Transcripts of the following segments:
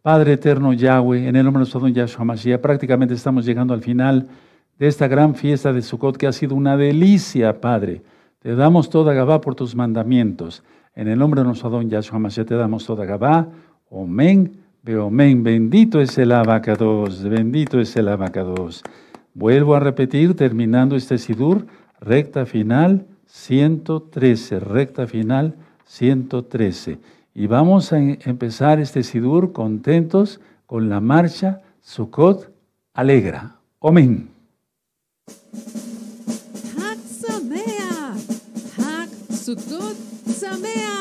Padre eterno Yahweh, en el nombre de nuestro don Yahshua Mashiach, prácticamente estamos llegando al final de esta gran fiesta de Sukkot que ha sido una delicia, Padre. Te damos toda Gabá por tus mandamientos. En el nombre de nuestro don Yahshua Mashiach te damos toda Gabá. Omen, Beomen. Bendito es el abacados, bendito es el abacados. Vuelvo a repetir, terminando este Sidur, recta final 113, recta final 113. Y vamos a empezar este Sidur contentos con la marcha Sukkot Alegra. Amén.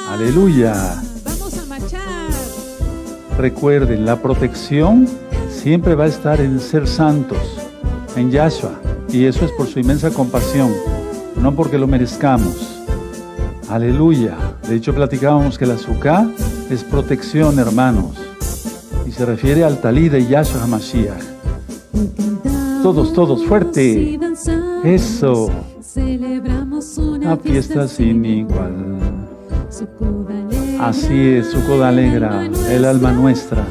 Aleluya. Vamos a marchar. Recuerden, la protección siempre va a estar en ser santos, en Yahshua. Y eso es por su inmensa compasión, no porque lo merezcamos. Aleluya. De hecho, platicábamos que la azúcar es protección, hermanos. Y se refiere al talí de Yahshua HaMashiach. Todos, todos, fuerte. Eso. Una fiesta sin igual. Así es, Sukkot alegra el alma nuestra.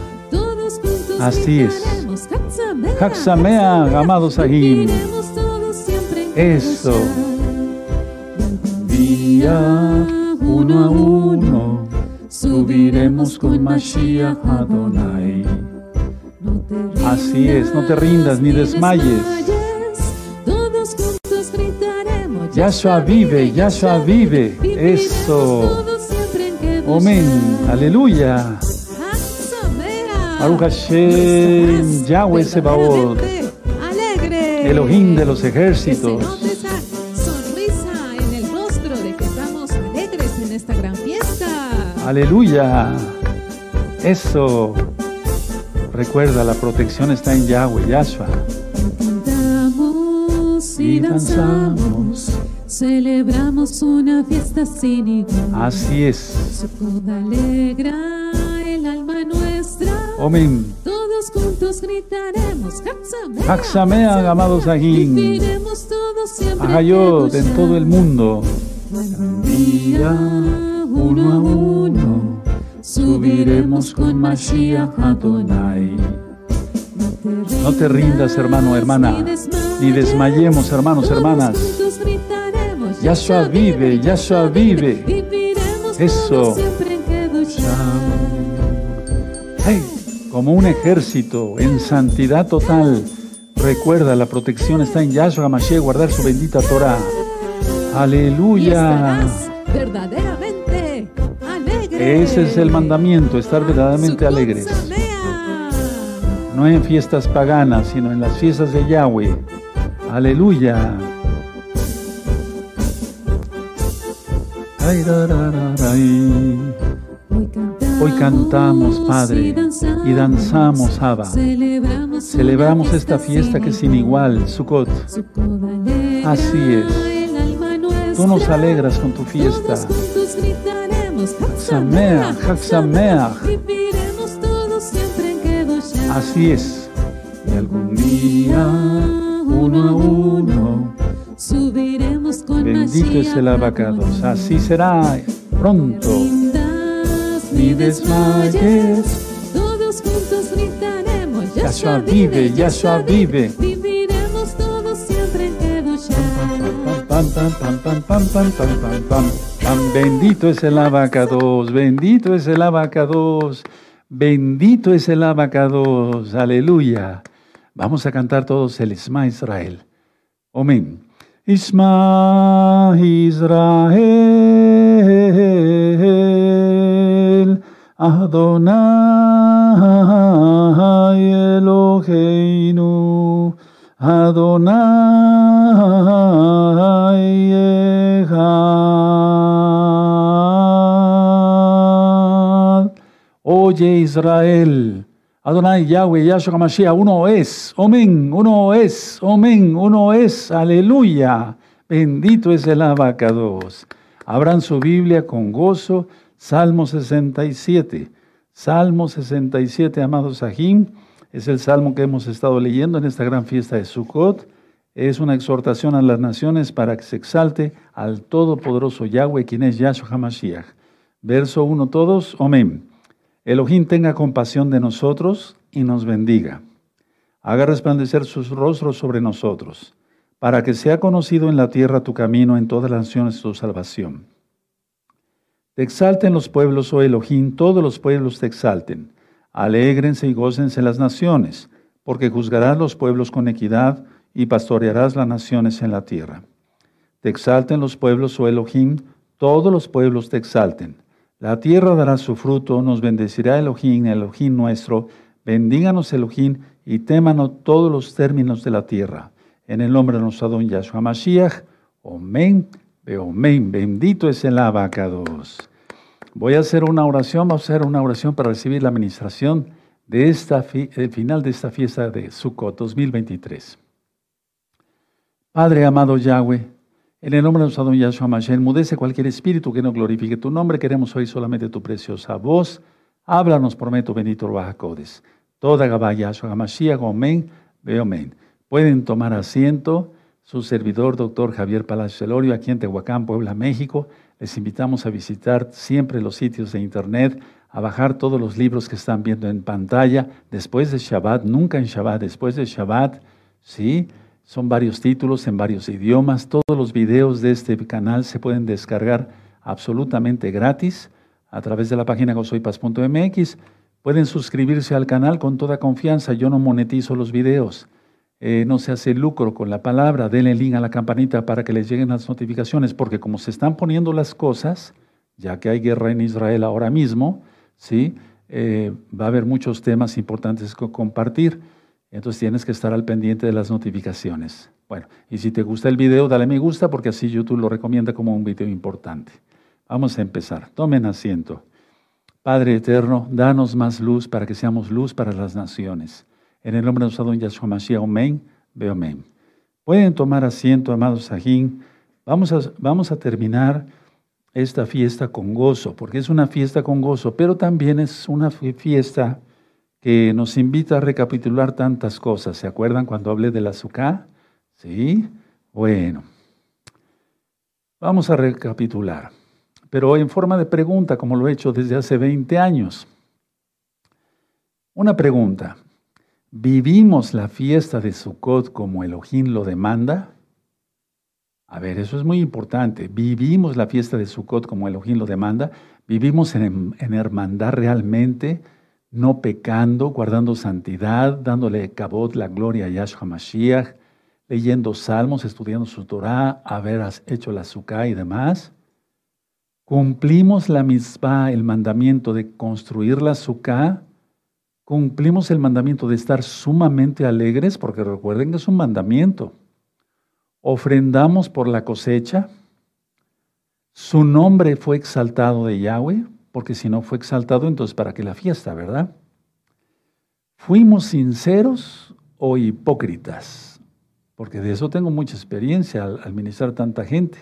Así es. Haxamea, amados Ahim. Eso uno a uno, subiremos con Mashiach Adonai. Así es, no te rindas ni desmayes. Yahshua vive, Yahshua vive. Eso. Amén. Aleluya. Baruch Hashem, Yahweh Sebaot. Elohim de los ejércitos. Aleluya. Eso. Recuerda, la protección está en Yahweh, Yahshua. Cantamos y danzamos. Celebramos una fiesta sin igual. Así es. alegra el alma nuestra. Amén. Todos juntos gritaremos. Haxamea, amados Agin. Viviremos todos siempre. Ajayot en todo el mundo. Día uno a uno, subiremos con Mashiach Adonai. No te rindas, hermano, hermana, ni desmayemos, hermanos, hermanas. Yahshua vive, Yahshua vive. Eso. Hey, como un ejército en santidad total. Recuerda, la protección está en Yahshua Mashiach, guardar su bendita Torah. Aleluya. Ese es el mandamiento, estar verdaderamente alegres. No en fiestas paganas, sino en las fiestas de Yahweh. Aleluya. Hoy cantamos, Padre, y danzamos, Abba. Celebramos esta fiesta que es sin igual, Sukkot. Así es. Tú nos alegras con tu fiesta. Así es. Y algún día, uno a uno, subiremos con Bendito es el abacados. Así será pronto. Ni desmayes. Todos juntos gritaremos. Yahshua vive, Yahshua vive. Viviremos todos siempre en Pam, pam, pam, pam, pam, pam, pam, pam, pam. Bendito es el abacados, bendito es el abacados, bendito es el abacados, aleluya. Vamos a cantar todos el Isma Israel. Amén. Isma Israel, Adonai Eloheinu, Adonai Oye Israel, Adonai Yahweh, Yahshua Mashiach, uno es, Amén, uno es, Amén, uno es, aleluya. Bendito es el abacados. Abran su Biblia con gozo, Salmo 67. Salmo 67, amados Sahim, es el salmo que hemos estado leyendo en esta gran fiesta de Sukkot. Es una exhortación a las naciones para que se exalte al Todopoderoso Yahweh, quien es Yahshua HaMashiach. Verso 1 todos, amén. Elohim tenga compasión de nosotros y nos bendiga. Haga resplandecer sus rostros sobre nosotros, para que sea conocido en la tierra tu camino, en todas las naciones tu salvación. Te exalten los pueblos, oh Elohim, todos los pueblos te exalten. Alégrense y gócense las naciones, porque juzgarás los pueblos con equidad y pastorearás las naciones en la tierra. Te exalten los pueblos, oh Elohim, todos los pueblos te exalten. La tierra dará su fruto, nos bendecirá Elohim, Elohim nuestro. Bendíganos Elohim y témanos todos los términos de la tierra. En el nombre de nuestro don Yahshua Mashiach. Amén. Amén. Bendito es el abacados. Voy a hacer una oración, vamos a hacer una oración para recibir la administración de esta el final de esta fiesta de Sukkot 2023. Padre amado Yahweh, en el nombre de nuestro Adón Yahshua Mashiach, mudece cualquier espíritu que no glorifique tu nombre. Queremos oír solamente tu preciosa voz. Háblanos, prometo, bendito Bajacodes. Toda Gabá Yahshua Mashiach, amén, ve amén. Pueden tomar asiento. Su servidor, doctor Javier Palacio Celorio, aquí en Tehuacán, Puebla, México. Les invitamos a visitar siempre los sitios de internet, a bajar todos los libros que están viendo en pantalla, después de Shabbat, nunca en Shabbat, después de Shabbat, ¿sí? Son varios títulos en varios idiomas. Todos los videos de este canal se pueden descargar absolutamente gratis a través de la página gozoypaz.mx. Pueden suscribirse al canal con toda confianza. Yo no monetizo los videos. Eh, no se hace lucro con la palabra. Denle link a la campanita para que les lleguen las notificaciones, porque como se están poniendo las cosas, ya que hay guerra en Israel ahora mismo, ¿sí? Eh, va a haber muchos temas importantes que compartir. Entonces tienes que estar al pendiente de las notificaciones. Bueno, y si te gusta el video, dale me gusta porque así YouTube lo recomienda como un video importante. Vamos a empezar. Tomen asiento. Padre eterno, danos más luz para que seamos luz para las naciones. En el nombre de nuestro don Yahshua Mashiach, amén, veo amén. Pueden tomar asiento, amados Sajín. Vamos a, vamos a terminar esta fiesta con gozo, porque es una fiesta con gozo, pero también es una fiesta que nos invita a recapitular tantas cosas. ¿Se acuerdan cuando hablé del azúcar? Sí. Bueno, vamos a recapitular, pero en forma de pregunta, como lo he hecho desde hace 20 años. Una pregunta. ¿Vivimos la fiesta de Sukkot como Elohim lo demanda? A ver, eso es muy importante. ¿Vivimos la fiesta de Sukkot como Elohim lo demanda? ¿Vivimos en, en hermandad realmente? No pecando, guardando santidad, dándole cabot la gloria a Yahshua Mashiach, leyendo salmos, estudiando su Torah, haber hecho la sukkah y demás. Cumplimos la misma, el mandamiento de construir la sukkah. Cumplimos el mandamiento de estar sumamente alegres, porque recuerden que es un mandamiento. Ofrendamos por la cosecha. Su nombre fue exaltado de Yahweh porque si no fue exaltado, entonces ¿para qué la fiesta, verdad? ¿Fuimos sinceros o hipócritas? Porque de eso tengo mucha experiencia al, administrar tanta gente.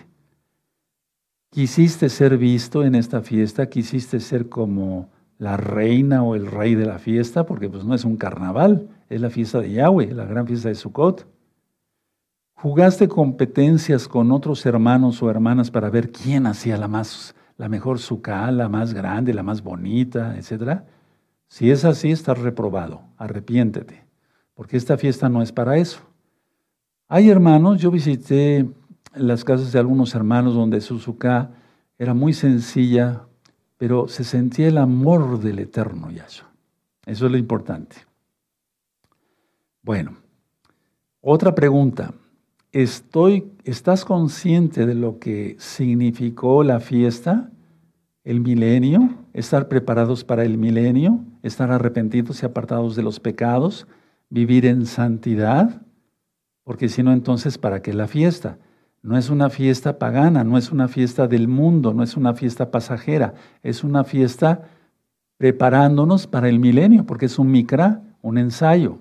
¿Quisiste ser visto en esta fiesta? ¿Quisiste ser como la reina o el rey de la fiesta? Porque pues no es un carnaval, es la fiesta de Yahweh, la gran fiesta de Sukkot. ¿Jugaste competencias con otros hermanos o hermanas para ver quién hacía la más la mejor suká, la más grande, la más bonita, etc. Si es así, estás reprobado. Arrepiéntete, porque esta fiesta no es para eso. Hay hermanos, yo visité las casas de algunos hermanos donde su suká era muy sencilla, pero se sentía el amor del eterno Yahshua. Eso es lo importante. Bueno, otra pregunta. Estoy, ¿Estás consciente de lo que significó la fiesta, el milenio, estar preparados para el milenio, estar arrepentidos y apartados de los pecados, vivir en santidad? Porque si no, entonces, ¿para qué la fiesta? No es una fiesta pagana, no es una fiesta del mundo, no es una fiesta pasajera, es una fiesta preparándonos para el milenio, porque es un mikra, un ensayo.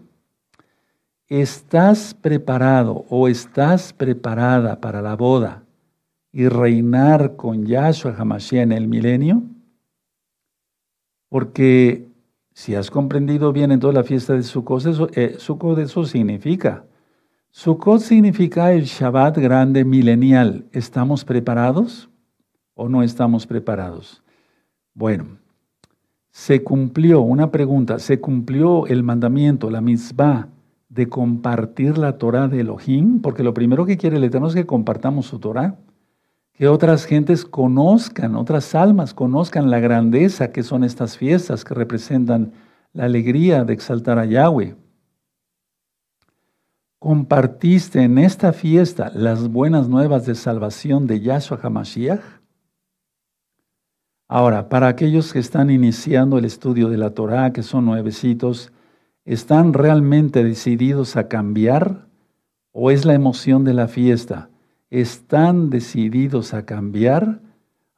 ¿Estás preparado o estás preparada para la boda y reinar con Yahshua Hamashiach en el milenio? Porque si has comprendido bien en toda la fiesta de Sukkot, eso, eh, Sukkot eso significa. Sukkot significa el Shabbat grande milenial. ¿Estamos preparados o no estamos preparados? Bueno, se cumplió, una pregunta, se cumplió el mandamiento, la misma de compartir la Torah de Elohim, porque lo primero que quiere el Eterno es que compartamos su Torah, que otras gentes conozcan, otras almas conozcan la grandeza que son estas fiestas que representan la alegría de exaltar a Yahweh. ¿Compartiste en esta fiesta las buenas nuevas de salvación de Yahshua HaMashiach? Ahora, para aquellos que están iniciando el estudio de la Torah, que son nuevecitos, ¿están realmente decididos a cambiar o es la emoción de la fiesta? ¿Están decididos a cambiar?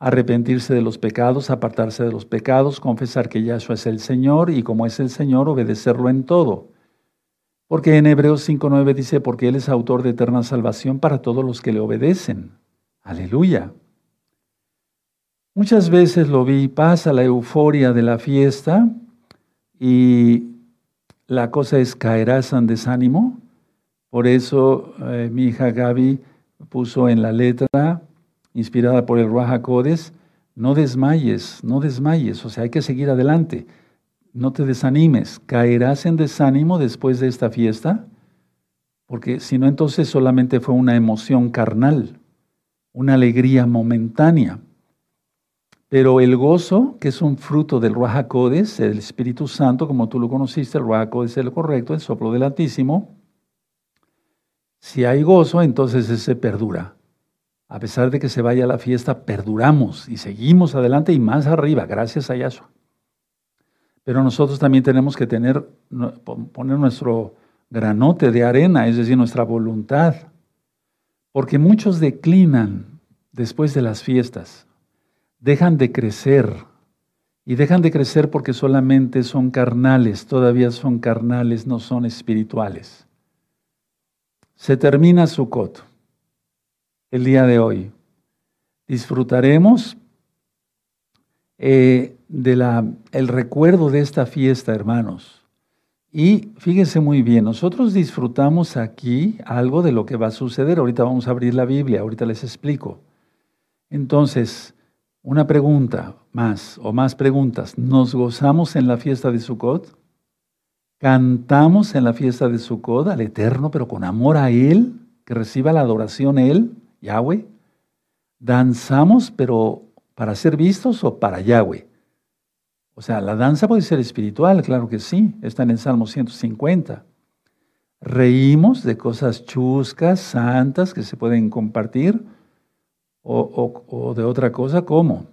arrepentirse de los pecados, apartarse de los pecados, confesar que Yahshua es el Señor y como es el Señor, obedecerlo en todo. Porque en Hebreos 5.9 dice, porque Él es autor de eterna salvación para todos los que le obedecen. Aleluya. Muchas veces lo vi, pasa la euforia de la fiesta y la cosa es caerás en desánimo. Por eso eh, mi hija Gaby puso en la letra, inspirada por el Raja Codes, no desmayes, no desmayes, o sea, hay que seguir adelante no te desanimes, caerás en desánimo después de esta fiesta, porque si no entonces solamente fue una emoción carnal, una alegría momentánea. Pero el gozo, que es un fruto del Ruach el Espíritu Santo, como tú lo conociste, el Ruach es el correcto, el soplo del Altísimo, si hay gozo, entonces ese perdura. A pesar de que se vaya la fiesta, perduramos y seguimos adelante y más arriba, gracias a Yahshua. Pero nosotros también tenemos que tener, poner nuestro granote de arena, es decir, nuestra voluntad. Porque muchos declinan después de las fiestas, dejan de crecer. Y dejan de crecer porque solamente son carnales, todavía son carnales, no son espirituales. Se termina Sukkot el día de hoy. Disfrutaremos eh, el recuerdo de esta fiesta, hermanos. Y fíjense muy bien, nosotros disfrutamos aquí algo de lo que va a suceder. Ahorita vamos a abrir la Biblia, ahorita les explico. Entonces, una pregunta más o más preguntas. ¿Nos gozamos en la fiesta de Sukkot? ¿Cantamos en la fiesta de Sukkot al Eterno, pero con amor a Él? Que reciba la adoración Él, Yahweh. ¿Danzamos, pero para ser vistos o para Yahweh? O sea, la danza puede ser espiritual, claro que sí, está en el Salmo 150. Reímos de cosas chuscas, santas, que se pueden compartir, o, de otra cosa, ¿cómo?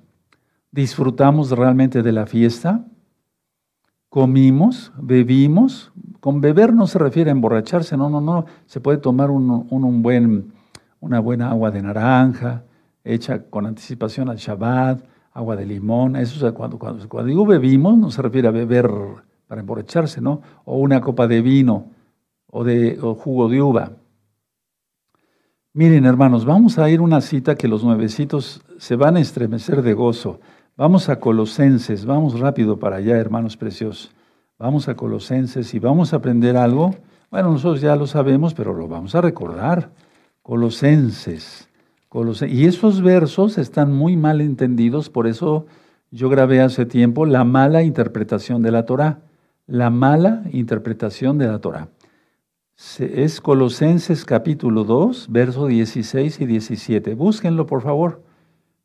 Disfrutamos realmente de la fiesta, comimos, bebimos. Con beber no se refiere a emborracharse, no, no, no. Se puede tomar un, buen, una buena agua de naranja, hecha con anticipación al Shabbat, agua de limón, eso es cuando, cuando, cuando digo bebimos no se refiere a beber para emborracharse, ¿no? O una copa de vino o de jugo de uva. Miren, hermanos, vamos a ir una cita que los nuevecitos se van a estremecer de gozo. Vamos a Colosenses, vamos rápido para allá, hermanos preciosos. Vamos a Colosenses y vamos a aprender algo. Bueno, nosotros ya lo sabemos, pero lo vamos a recordar. Colosenses. Y esos versos están muy mal entendidos, por eso yo grabé hace tiempo la mala interpretación de la Torah. La mala interpretación de la Torah. Es Colosenses capítulo 2, versos 16 y 17. Búsquenlo, por favor.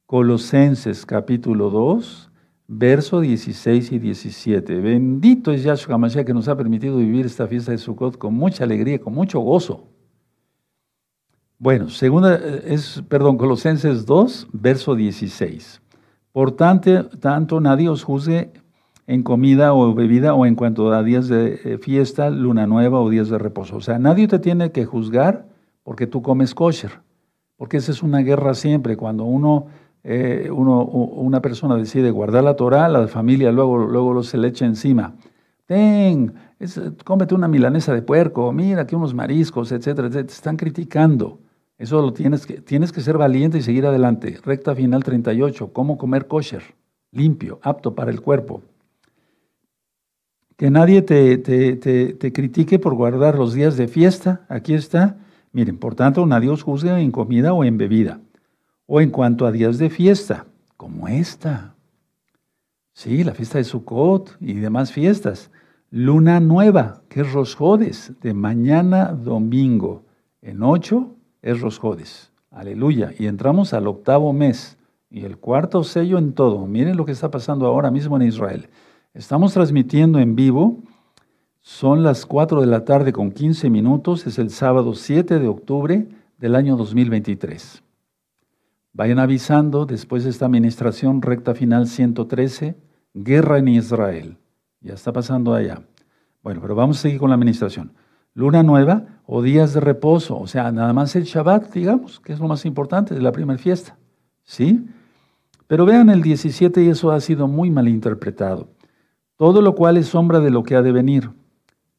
Colosenses capítulo 2, verso 16 y 17. Bendito es Yahshua Mashiach que nos ha permitido vivir esta fiesta de Sukkot con mucha alegría, con mucho gozo. Bueno, segunda es, perdón, Colosenses 2, verso 16. Por tanto, tanto nadie os juzgue en comida o bebida o en cuanto a días de eh, fiesta, luna nueva o días de reposo. O sea, nadie te tiene que juzgar porque tú comes kosher, porque esa es una guerra siempre. Cuando uno, eh, uno una persona decide guardar la Torah, la familia luego, luego se le echa encima. Ten, cómete una milanesa de puerco, mira que unos mariscos, etcétera, etcétera. Te están criticando. Eso lo tienes que, tienes que ser valiente y seguir adelante. Recta final 38, cómo comer kosher, limpio, apto para el cuerpo. Que nadie te, te, critique por guardar los días de fiesta. Aquí está. Miren, por tanto, nadie os juzgue en comida o en bebida. O en cuanto a días de fiesta, como esta. Sí, la fiesta de Sukkot y demás fiestas. Luna nueva, que es Rosjodes, de mañana domingo. En ocho es Rosjodes. Aleluya. Y entramos al octavo mes y el cuarto sello en todo. Miren lo que está pasando ahora mismo en Israel. Estamos transmitiendo en vivo. Son las 4 de la tarde con 15 minutos. Es el sábado 7 de octubre del año 2023. Vayan avisando después de esta administración recta final 113, guerra en Israel. Ya está pasando allá. Bueno, pero vamos a seguir con la administración. Luna nueva o días de reposo, o sea, nada más el Shabbat, digamos, que es lo más importante de la primera fiesta. ¿Sí? Pero vean el 17 y eso ha sido muy mal interpretado. Todo lo cual es sombra de lo que ha de venir,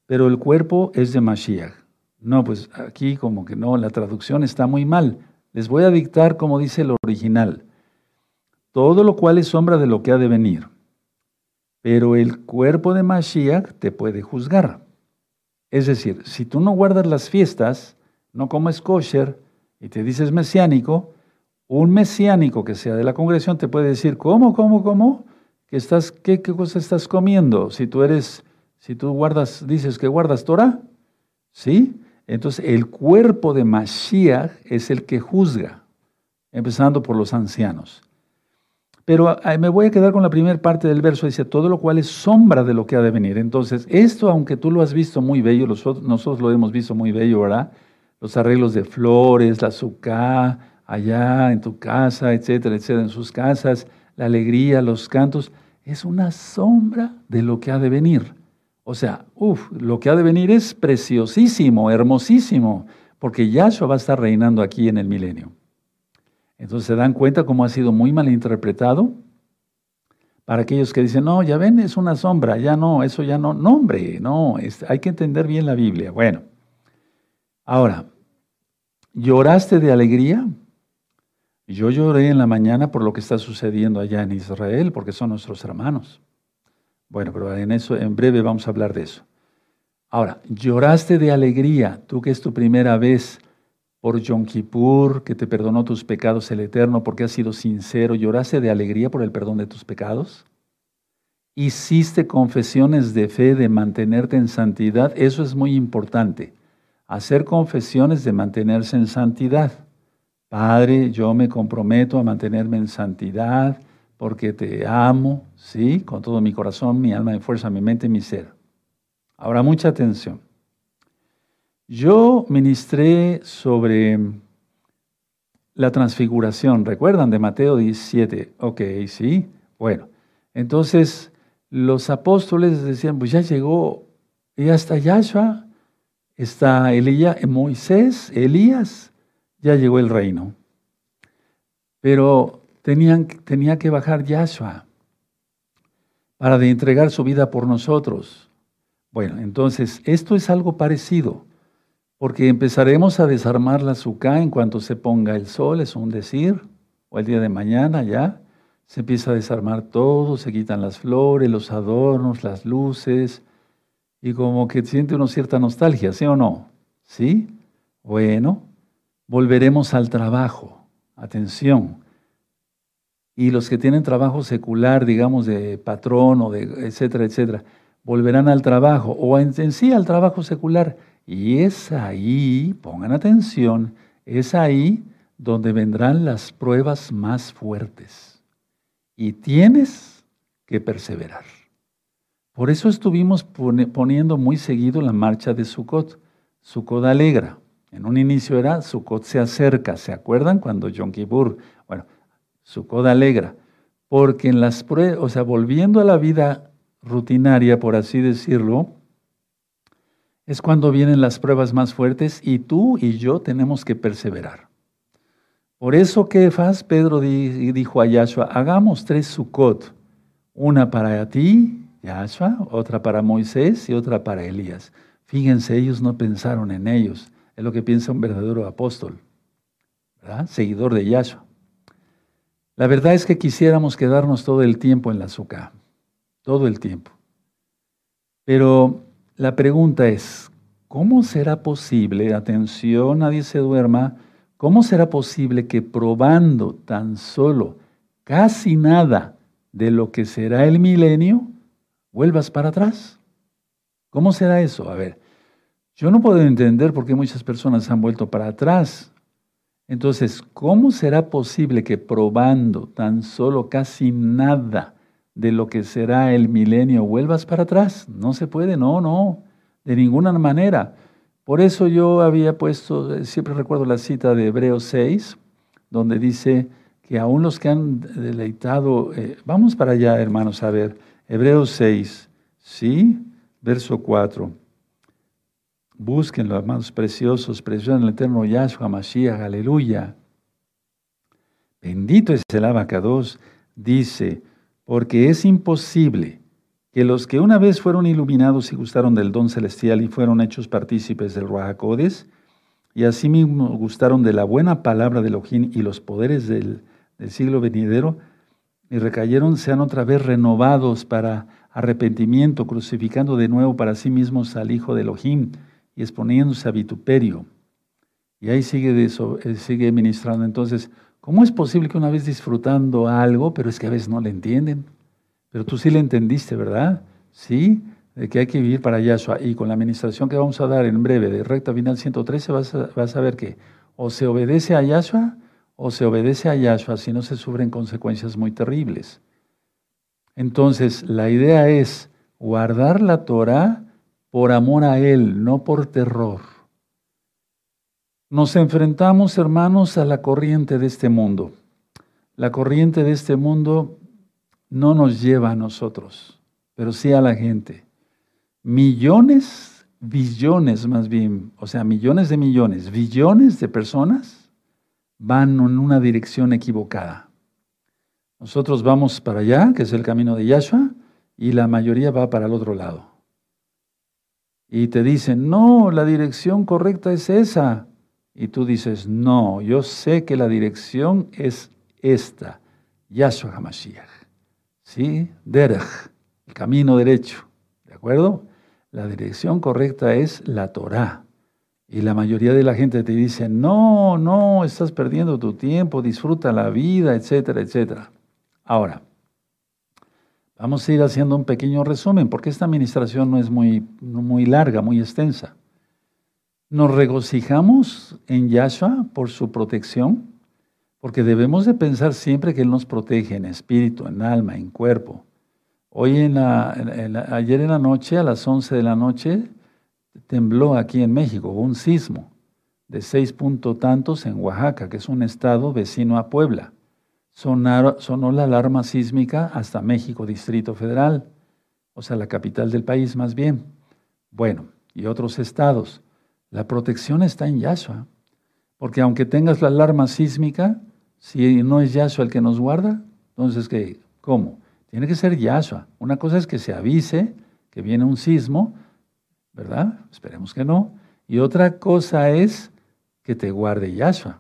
pero el cuerpo es de Mashiach. No, pues aquí como que no, la traducción está muy mal. Les voy a dictar como dice el original. Todo lo cual es sombra de lo que ha de venir, pero el cuerpo de Mashiach te puede juzgar. Es decir, si tú no guardas las fiestas, no comes kosher y te dices mesiánico, un mesiánico que sea de la congregación te puede decir, ¿cómo, cómo, cómo? ¿Qué, estás, qué, cosa estás comiendo? Si tú eres, si tú guardas, dices que guardas Torah, ¿sí? Entonces el cuerpo de Mashiach es el que juzga, empezando por los ancianos. Pero me voy a quedar con la primera parte del verso, dice, todo lo cual es sombra de lo que ha de venir. Entonces, esto, aunque tú lo has visto muy bello, nosotros lo hemos visto muy bello, ¿verdad? Los arreglos de flores, la azúcar, allá en tu casa, etcétera, etcétera, en sus casas, la alegría, los cantos, es una sombra de lo que ha de venir. O sea, uff, lo que ha de venir es preciosísimo, hermosísimo, porque Yahshua va a estar reinando aquí en el milenio. Entonces se dan cuenta cómo ha sido muy mal interpretado. Para aquellos que dicen, no, ya ven, es una sombra, ya no, eso ya no. No, hombre, no, hay que entender bien la Biblia. Bueno, ahora, ¿lloraste de alegría? Yo lloré en la mañana por lo que está sucediendo allá en Israel, porque son nuestros hermanos. Bueno, pero en eso, en breve vamos a hablar de eso. Ahora, lloraste de alegría, tú que es tu primera vez por Yom Kippur, que te perdonó tus pecados el Eterno porque has sido sincero, lloraste de alegría por el perdón de tus pecados. Hiciste confesiones de fe de mantenerte en santidad, eso es muy importante. Hacer confesiones de mantenerse en santidad. Padre, yo me comprometo a mantenerme en santidad porque te amo, ¿sí? Con todo mi corazón, mi alma, mi fuerza, mi mente y mi ser. Ahora, mucha atención. Yo ministré sobre la transfiguración, ¿recuerdan de Mateo 17? Ok, sí. Bueno, entonces los apóstoles decían, pues ya llegó, ya está Yahshua, está Elías, Moisés, Elías, ya llegó el reino. Pero tenían, tenía que bajar Yahshua para de entregar su vida por nosotros. Bueno, entonces esto es algo parecido porque empezaremos a desarmar la azúcar en cuanto se ponga el sol, es un decir, o el día de mañana ya, se empieza a desarmar todo, se quitan las flores, los adornos, las luces, y como que siente uno cierta nostalgia, ¿sí o no? ¿Sí? Bueno, volveremos al trabajo, atención. Y los que tienen trabajo secular, digamos, de patrón o de etcétera, etcétera, volverán al trabajo, o en sí al trabajo secular y es ahí, pongan atención, es ahí donde vendrán las pruebas más fuertes. Y tienes que perseverar. Por eso estuvimos poniendo muy seguido la marcha de Sukkot. Sukkot alegra. En un inicio era Sukkot se acerca. ¿Se acuerdan cuando Yom Kippur? Bueno, Sukkot alegra. Porque en las pruebas, o sea, volviendo a la vida rutinaria, por así decirlo, es cuando vienen las pruebas más fuertes y tú y yo tenemos que perseverar. Por eso, Kefas, Pedro dijo a Yahshua, hagamos tres Sukkot, una para ti, Yahshua, otra para Moisés y otra para Elías. Fíjense, ellos no pensaron en ellos, es lo que piensa un verdadero apóstol, ¿verdad? seguidor de Yahshua. La verdad es que quisiéramos quedarnos todo el tiempo en la azúcar, todo el tiempo. Pero la pregunta es, ¿cómo será posible, atención, nadie se duerma, cómo será posible que probando tan solo casi nada de lo que será el milenio, vuelvas para atrás. ¿Cómo será eso? A ver, yo no puedo entender por qué muchas personas han vuelto para atrás. Entonces, ¿cómo será posible que probando tan solo casi nada de lo que será el milenio vuelvas para atrás? No se puede, no, no, de ninguna manera. Por eso yo había puesto, siempre recuerdo la cita de Hebreos 6, donde dice que aún los que han deleitado, eh, vamos para allá hermanos a ver, Hebreos 6, ¿sí? Verso 4. Búsquenlo, hermanos preciosos, preciosos en el eterno Yahshua Mashiach, aleluya. Bendito es el abacados, dice, porque es imposible que los que una vez fueron iluminados y gustaron del don celestial y fueron hechos partícipes del Ruajacodes, y asimismo gustaron de la buena palabra de Elohim y los poderes del, del siglo venidero, y recayeron, sean otra vez renovados para arrepentimiento, crucificando de nuevo para sí mismos al Hijo de Elohim y exponiéndose a vituperio. Y ahí sigue, eh, sigue ministrando. Entonces, ¿cómo es posible que una vez disfrutando algo, pero es que a veces no le entienden? Pero tú sí le entendiste, ¿verdad? Sí, de que hay que vivir para Yahshua. Y con la administración que vamos a dar en breve de recta final 113 vas a, vas a ver que o se obedece a Yahshua o se obedece a Yahshua, si no se sufren consecuencias muy terribles. Entonces, la idea es guardar la Torah por amor a Él, no por terror. Nos enfrentamos, hermanos, a la corriente de este mundo. La corriente de este mundo no nos lleva a nosotros, pero sí a la gente. Millones, billones más bien, o sea, millones de millones, billones de personas van en una dirección equivocada. Nosotros vamos para allá, que es el camino de Yahshua, y la mayoría va para el otro lado. Y te dicen, no, la dirección correcta es esa. Y tú dices, no, yo sé que la dirección es esta, Yahshua HaMashiach. ¿sí? Derech, el camino derecho, ¿de acuerdo? La dirección correcta es la Torah. Y la mayoría de la gente te dice, no, no, estás perdiendo tu tiempo, disfruta la vida, etcétera, etcétera. Ahora, vamos a ir haciendo un pequeño resumen, porque esta administración no es muy, muy larga, muy extensa. Nos regocijamos en Yahshua por su protección, porque debemos de pensar siempre que Él nos protege en espíritu, en alma, en cuerpo. Hoy en la, ayer en la noche, a las 11 de la noche, tembló aquí en México, un sismo de seis puntos tantos en Oaxaca, que es un estado vecino a Puebla. Sonó la alarma sísmica hasta México, Distrito Federal, o sea, la capital del país más bien. Bueno, y otros estados. La protección está en Yahshua, porque aunque tengas la alarma sísmica, si no es Yahshua el que nos guarda, entonces, ¿qué? ¿cómo? Tiene que ser Yahshua. Una cosa es que se avise que viene un sismo, ¿verdad? Esperemos que no. Y otra cosa es que te guarde Yahshua.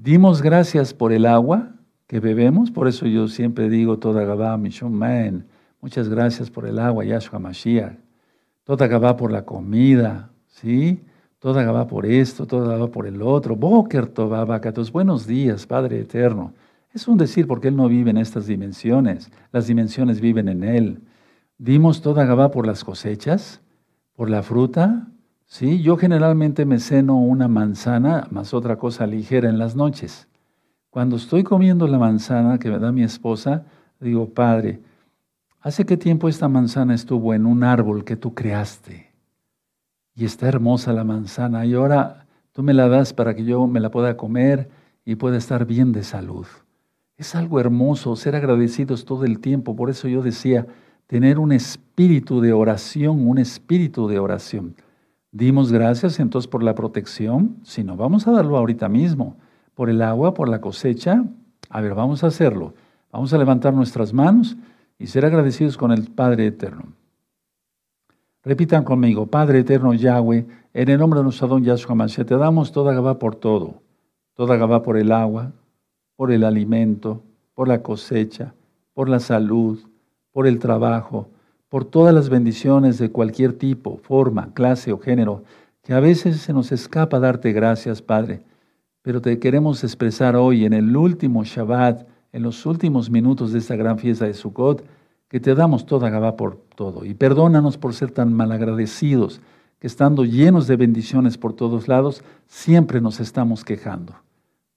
Dimos gracias por el agua que bebemos, por eso yo siempre digo toda Gabá, Mishon Man, muchas gracias por el agua, Yahshua Mashiach. Toda Gabá por la comida, ¿sí? Toda va por esto, toda va por el otro. Boker tus buenos días, Padre eterno. Es un decir porque Él no vive en estas dimensiones, las dimensiones viven en Él. Dimos toda Gabá por las cosechas, por la fruta. Sí, yo generalmente me ceno una manzana más otra cosa ligera en las noches. Cuando estoy comiendo la manzana que me da mi esposa, digo, Padre, ¿hace qué tiempo esta manzana estuvo en un árbol que tú creaste? y está hermosa la manzana y ahora tú me la das para que yo me la pueda comer y pueda estar bien de salud. Es algo hermoso ser agradecidos todo el tiempo. Por eso yo decía, tener un espíritu de oración, un espíritu de oración. Dimos gracias entonces por la protección, si no, vamos a darlo ahorita mismo, por el agua, por la cosecha. A ver, vamos a hacerlo. Vamos a levantar nuestras manos y ser agradecidos con el Padre Eterno. Repitan conmigo, Padre eterno Yahweh, en el nombre de nuestro don Yahshua Mashiach, te damos toda Gabá por todo. Toda Gabá por el agua, por el alimento, por la cosecha, por la salud, por el trabajo, por todas las bendiciones de cualquier tipo, forma, clase o género, que a veces se nos escapa darte gracias, Padre. Pero te queremos expresar hoy en el último Shabbat, en los últimos minutos de esta gran fiesta de Sukkot, que te damos toda Gabá por todo. Y perdónanos por ser tan malagradecidos, que estando llenos de bendiciones por todos lados, siempre nos estamos quejando.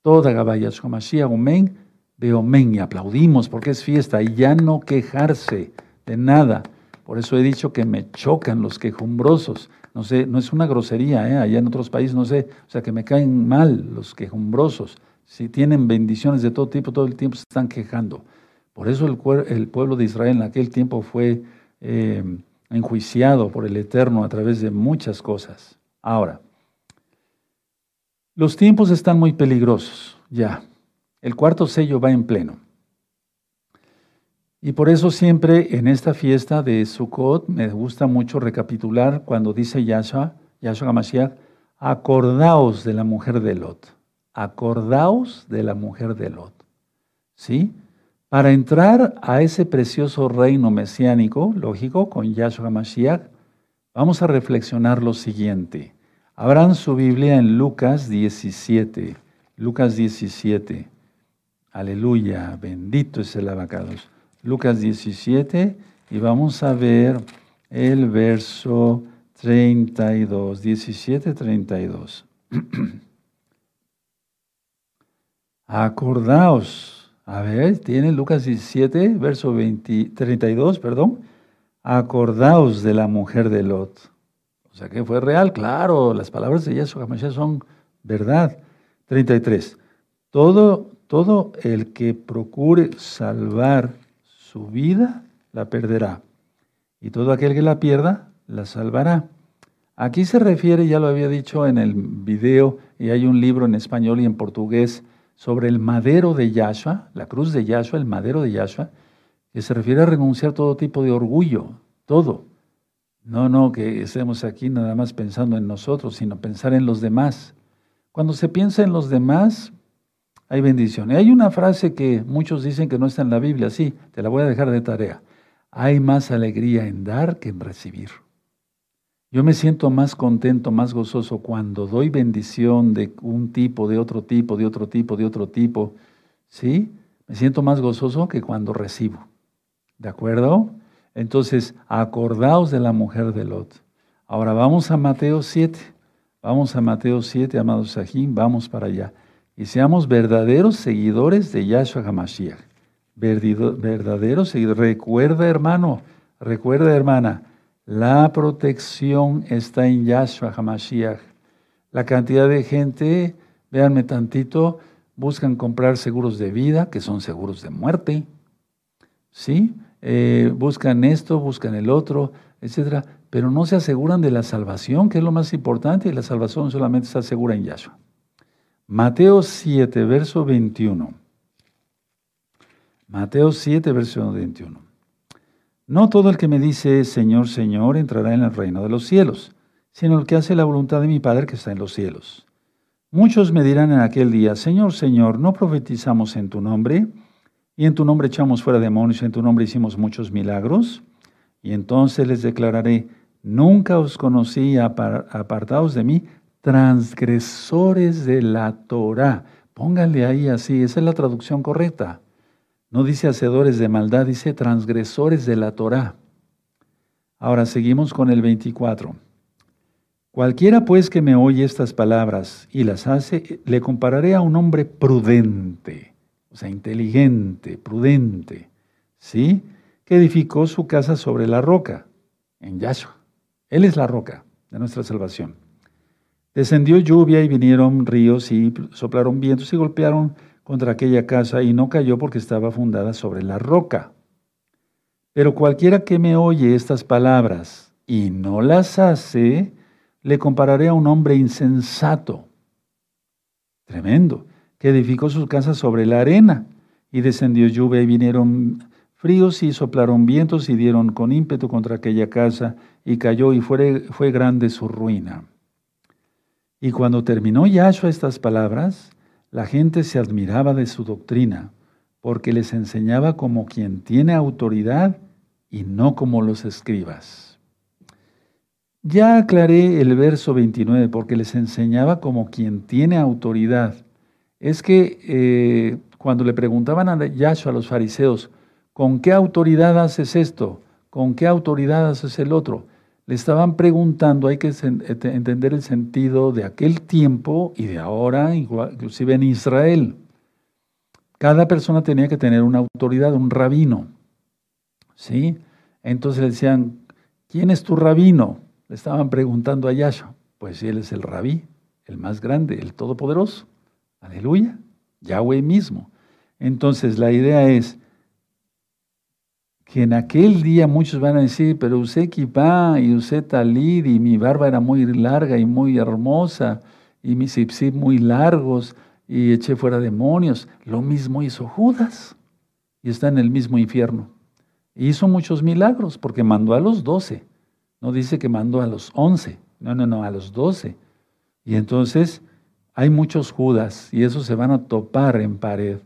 Toda Gabá Yahshua Mashiach, Omen, de Omen, y aplaudimos porque es fiesta, y ya no quejarse de nada. Por eso he dicho que me chocan los quejumbrosos. No sé, no es una grosería, ¿eh? allá en otros países no sé, o sea que me caen mal los quejumbrosos. Si tienen bendiciones de todo tipo, todo el tiempo se están quejando. Por eso el, pueblo de Israel en aquel tiempo fue eh, enjuiciado por el Eterno a través de muchas cosas. Ahora, los tiempos están muy peligrosos, ya. El cuarto sello va en pleno. Y por eso siempre en esta fiesta de Sukkot me gusta mucho recapitular cuando dice Yahshua, Yahshua Hamashiach, acordaos de la mujer de Lot. Acordaos de la mujer de Lot. ¿Sí? Para entrar a ese precioso reino mesiánico, lógico, con Yahshua Hamashiach, vamos a reflexionar lo siguiente. Abran su Biblia en Lucas 17. Lucas 17. Aleluya, bendito es el abacados. Lucas 17 y vamos a ver el verso 32, 17, 32. Acordaos, a ver, tiene Lucas 17, verso 32, perdón. Acordaos de la mujer de Lot. O sea que fue real, claro, las palabras de Yahshua Hamashiach son verdad. 33. Todo, todo el que procure salvar su vida la perderá, y todo aquel que la pierda la salvará. Aquí se refiere, ya lo había dicho en el video, y hay un libro en español y en portugués sobre el madero de Yahshua, la cruz de Yahshua, el madero de Yahshua, que se refiere a renunciar a todo tipo de orgullo, todo. No, no, que estemos aquí nada más pensando en nosotros, sino pensar en los demás. Cuando se piensa en los demás, hay bendición. Y hay una frase que muchos dicen que no está en la Biblia, sí, te la voy a dejar de tarea. Hay más alegría en dar que en recibir. Yo me siento más contento, más gozoso cuando doy bendición de un tipo, de otro tipo, de otro tipo, de otro tipo. ¿Sí? Me siento más gozoso que cuando recibo. ¿De acuerdo? Entonces, acordaos de la mujer de Lot. Ahora vamos a Mateo 7. Vamos a Mateo 7, amados Sajín, vamos para allá y seamos verdaderos seguidores de Yahshua HaMashiach. Verdaderos seguidores. Recuerda, hermano, recuerda, hermana, la protección está en Yahshua HaMashiach. La cantidad de gente, véanme tantito, buscan comprar seguros de vida, que son seguros de muerte. ¿Sí? Eh, buscan esto, buscan el otro, etcétera, pero no se aseguran de la salvación, que es lo más importante, y la salvación solamente se asegura en Yahshua. Mateo 7, verso 21. Mateo 7, verso 21. No todo el que me dice Señor, Señor entrará en el reino de los cielos, sino el que hace la voluntad de mi Padre que está en los cielos. Muchos me dirán en aquel día, Señor, Señor, ¿no profetizamos en tu nombre? Y en tu nombre echamos fuera demonios, y en tu nombre hicimos muchos milagros. Y entonces les declararé, nunca os conocí, apartados de mí, transgresores de la Torah. Pónganle ahí así, esa es la traducción correcta. No dice hacedores de maldad, dice transgresores de la Torah. Ahora seguimos con el 24. Cualquiera pues que me oye estas palabras y las hace, le compararé a un hombre prudente, o sea, inteligente, prudente, ¿sí? Que edificó su casa sobre la roca, en Yahshua. Él es la roca de nuestra salvación. Descendió lluvia y vinieron ríos y soplaron vientos y golpearon contra aquella casa y no cayó porque estaba fundada sobre la roca. Pero cualquiera que me oye estas palabras y no las hace, le compararé a un hombre insensato, tremendo, que edificó su casa sobre la arena y descendió lluvia y vinieron fríos y soplaron vientos y dieron con ímpetu contra aquella casa y cayó y fue, fue grande su ruina. Y cuando terminó Yahshua estas palabras, la gente se admiraba de su doctrina, porque les enseñaba como quien tiene autoridad y no como los escribas. Ya aclaré el verso 29, porque les enseñaba como quien tiene autoridad. Es que eh, cuando le preguntaban a Yahshua a los fariseos, ¿con qué autoridad haces esto? ¿Con qué autoridad haces el otro? Le estaban preguntando, hay que entender el sentido de aquel tiempo y de ahora, inclusive en Israel. Cada persona tenía que tener una autoridad, un rabino. ¿Sí? Entonces le decían, ¿quién es tu rabino? Le estaban preguntando a Yahshua. Pues él es el rabí, el más grande, el todopoderoso. Aleluya. Yahweh mismo. Entonces la idea es que en aquel día muchos van a decir, pero usé kipá y usé talid y mi barba era muy larga y muy hermosa y mis zipzip muy largos y eché fuera demonios. Lo mismo hizo Judas y está en el mismo infierno. Hizo muchos milagros porque mandó a los doce. No dice que mandó a los once. No, no, no, a los doce. Y entonces hay muchos Judas y esos se van a topar en pared.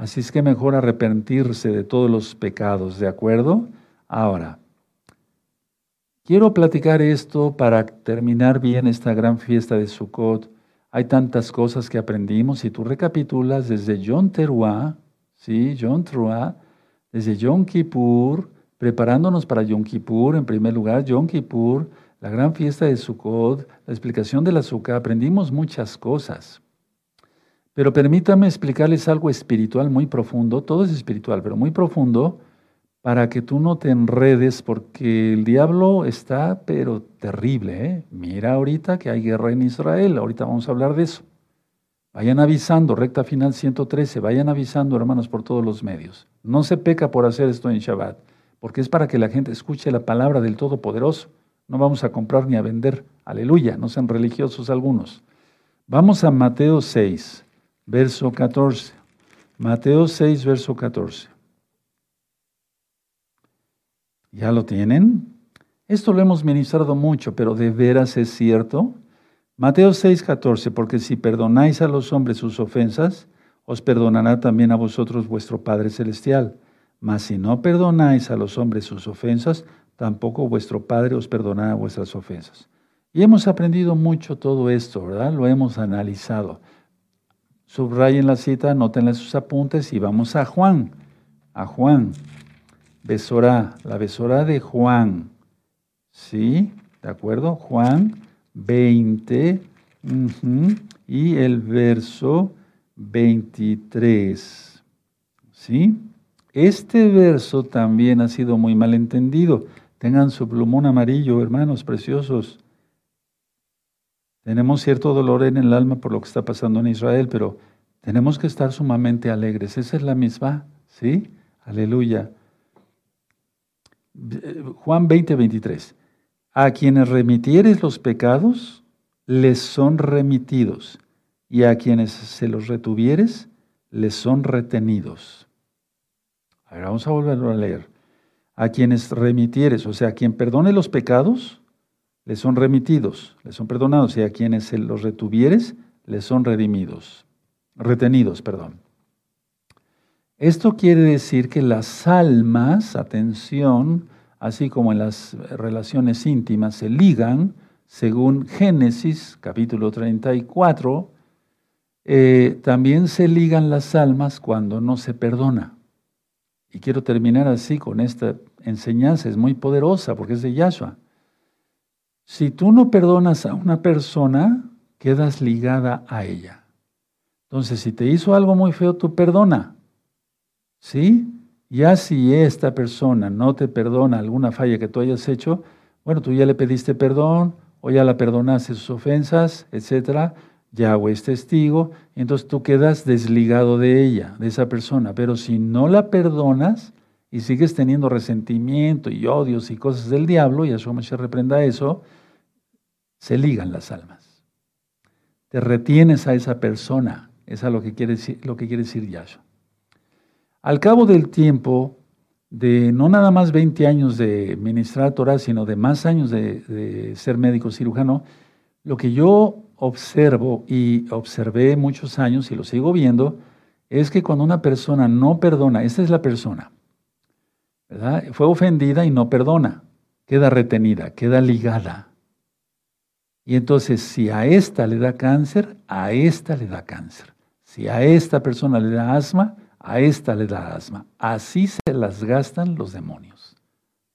Así es que mejor arrepentirse de todos los pecados, ¿de acuerdo? Ahora, quiero platicar esto para terminar bien esta gran fiesta de Sukkot. Hay tantas cosas que aprendimos. Si tú recapitulas desde John Teruah, ¿sí? John Teruah, desde Yom Kippur, preparándonos para Yom Kippur, en primer lugar, Yom Kippur, la gran fiesta de Sukkot, la explicación del azúcar, aprendimos muchas cosas. Pero permítame explicarles algo espiritual muy profundo, todo es espiritual, pero muy profundo, para que tú no te enredes, porque el diablo está, pero terrible. ¿eh? Mira ahorita que hay guerra en Israel, ahorita vamos a hablar de eso. Vayan avisando, recta final 113, vayan avisando, hermanos, por todos los medios. No se peca por hacer esto en Shabbat, porque es para que la gente escuche la palabra del Todopoderoso. No vamos a comprar ni a vender. Aleluya, no sean religiosos algunos. Vamos a Mateo 6, verso 14. Mateo 6, verso 14. ¿Ya lo tienen? Esto lo hemos ministrado mucho, pero ¿de veras es cierto? Mateo 6, 14, porque si perdonáis a los hombres sus ofensas, os perdonará también a vosotros vuestro Padre Celestial. Mas si no perdonáis a los hombres sus ofensas, tampoco vuestro Padre os perdonará vuestras ofensas. Y hemos aprendido mucho todo esto, ¿verdad? Lo hemos analizado. Subrayen la cita, anótenle sus apuntes y vamos a Juan. A Juan. Besorá, la besora de Juan. ¿Sí? ¿De acuerdo? Juan 20 y el verso 23. ¿Sí? Este verso también ha sido muy mal entendido. Tengan su plumón amarillo, hermanos preciosos. Tenemos cierto dolor en el alma por lo que está pasando en Israel, pero tenemos que estar sumamente alegres. Esa es la misma, ¿sí? Aleluya. Juan 20, 23. A quienes remitieres los pecados, les son remitidos, y a quienes se los retuvieres, les son retenidos. Ahora vamos a volverlo a leer. A quienes remitieres, o sea, a quien perdone los pecados, les son remitidos, les son perdonados, y a quienes los retuvieres, les son redimidos, retenidos, perdón. Esto quiere decir que las almas, atención, así como en las relaciones íntimas se ligan, según Génesis capítulo 34, eh, también se ligan las almas cuando no se perdona. Y quiero terminar así con esta enseñanza, es muy poderosa porque es de Yahshua. Si tú no perdonas a una persona, quedas ligada a ella. Entonces, si te hizo algo muy feo, tú perdona. ¿Sí? Ya si esta persona no te perdona alguna falla que tú hayas hecho, bueno, tú ya le pediste perdón o ya la perdonaste sus ofensas, etcétera. Yahweh es testigo, entonces tú quedas desligado de ella, de esa persona. Pero si no la perdonas y sigues teniendo resentimiento y odios y cosas del diablo, y Yahshua se reprenda eso, se ligan las almas. Te retienes a esa persona. Es lo que quiere decir, lo que quiere decir Yahshua. Al cabo del tiempo, de no nada más 20 años de ministrar Torah, sino de más años de, ser médico cirujano, lo que yo observo y observé muchos años y lo sigo viendo, es que cuando una persona no perdona, esta es la persona. Fue ofendida y no perdona, queda retenida, queda ligada. Y entonces, si a esta le da cáncer, a esta le da cáncer. Si a esta persona le da asma, a esta le da asma. Así se las gastan los demonios.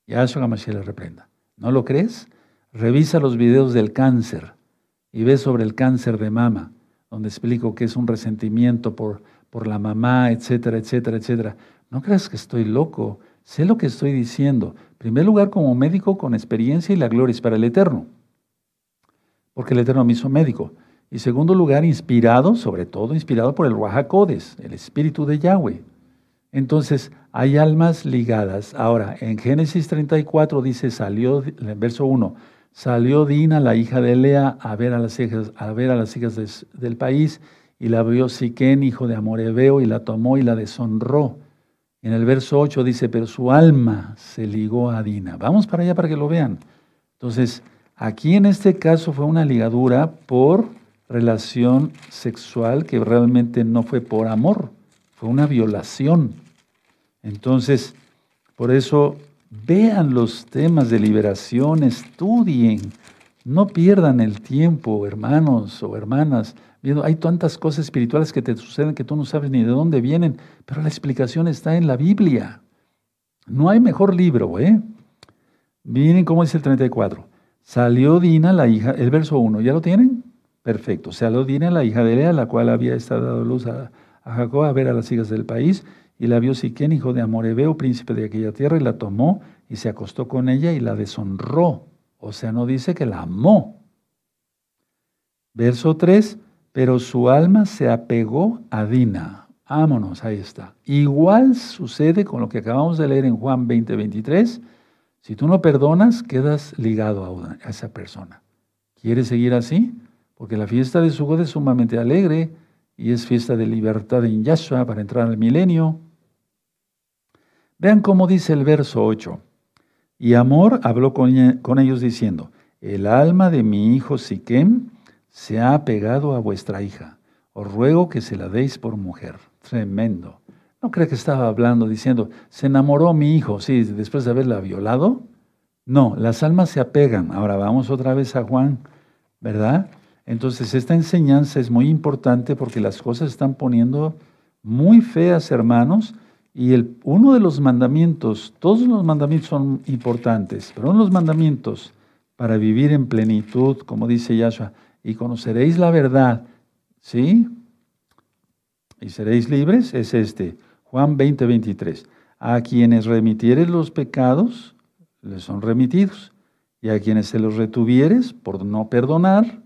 Yahshua HaMashiach le reprenda. ¿No lo crees? Revisa los videos del cáncer y ve sobre el cáncer de mama, donde explico que es un resentimiento por, por la mamá, etcétera, etcétera, etcétera. No creas que estoy loco, sé lo que estoy diciendo. En primer lugar, como médico con experiencia y la gloria es para el Eterno, porque el Eterno me hizo médico. Y segundo lugar, inspirado, sobre todo inspirado por el Ruajacodes, el Espíritu de Yahweh. Entonces, hay almas ligadas. Ahora, en Génesis 34 dice, salió, en verso 1, Salió Dina, la hija de Lea, a ver a las hijas, a ver a las hijas del país, y la vio Siquén, hijo de Amorebeo, y la tomó y la deshonró. En el verso 8 dice, pero su alma se ligó a Dina. Vamos para allá para que lo vean. Entonces, aquí en este caso fue una ligadura por relación sexual que realmente no fue por amor, fue una violación. Entonces, por eso Vean los temas de liberación, estudien, no pierdan el tiempo, hermanos o hermanas. Hay tantas cosas espirituales que te suceden que tú no sabes ni de dónde vienen, pero la explicación está en la Biblia. No hay mejor libro, ¿eh? Miren cómo dice el 34. Salió Dina, la hija, el verso 1, ¿ya lo tienen? Perfecto. Salió Dina, la hija de Lea, la cual había estado dando luz a, Jacob a ver a las hijas del país, y la vio Siquén, hijo de Amorebeo, príncipe de aquella tierra, y la tomó y se acostó con ella y la deshonró. O sea, no dice que la amó. Verso 3, pero su alma se apegó a Dina. Vámonos, ahí está. Igual sucede con lo que acabamos de leer en Juan 20, 23. Si tú no perdonas, quedas ligado a, esa persona. ¿Quieres seguir así? Porque la fiesta de su es sumamente alegre y es fiesta de libertad en Yahshua para entrar al milenio. Vean cómo dice el verso 8. Y Amor habló con, ellos diciendo, el alma de mi hijo Siquem se ha pegado a vuestra hija. Os ruego que se la deis por mujer. Tremendo. ¿No cree que estaba hablando diciendo, se enamoró mi hijo, sí, después de haberla violado? No, las almas se apegan. Ahora vamos otra vez a Juan, ¿verdad? Entonces esta enseñanza es muy importante porque las cosas están poniendo muy feas, hermanos, y el, uno de los mandamientos, todos los mandamientos son importantes, pero uno de los mandamientos para vivir en plenitud, como dice Yahshua, y conoceréis la verdad, ¿sí? Y seréis libres, es este, Juan 20, 23. A quienes remitieres los pecados, les son remitidos, y a quienes se los retuvieres por no perdonar,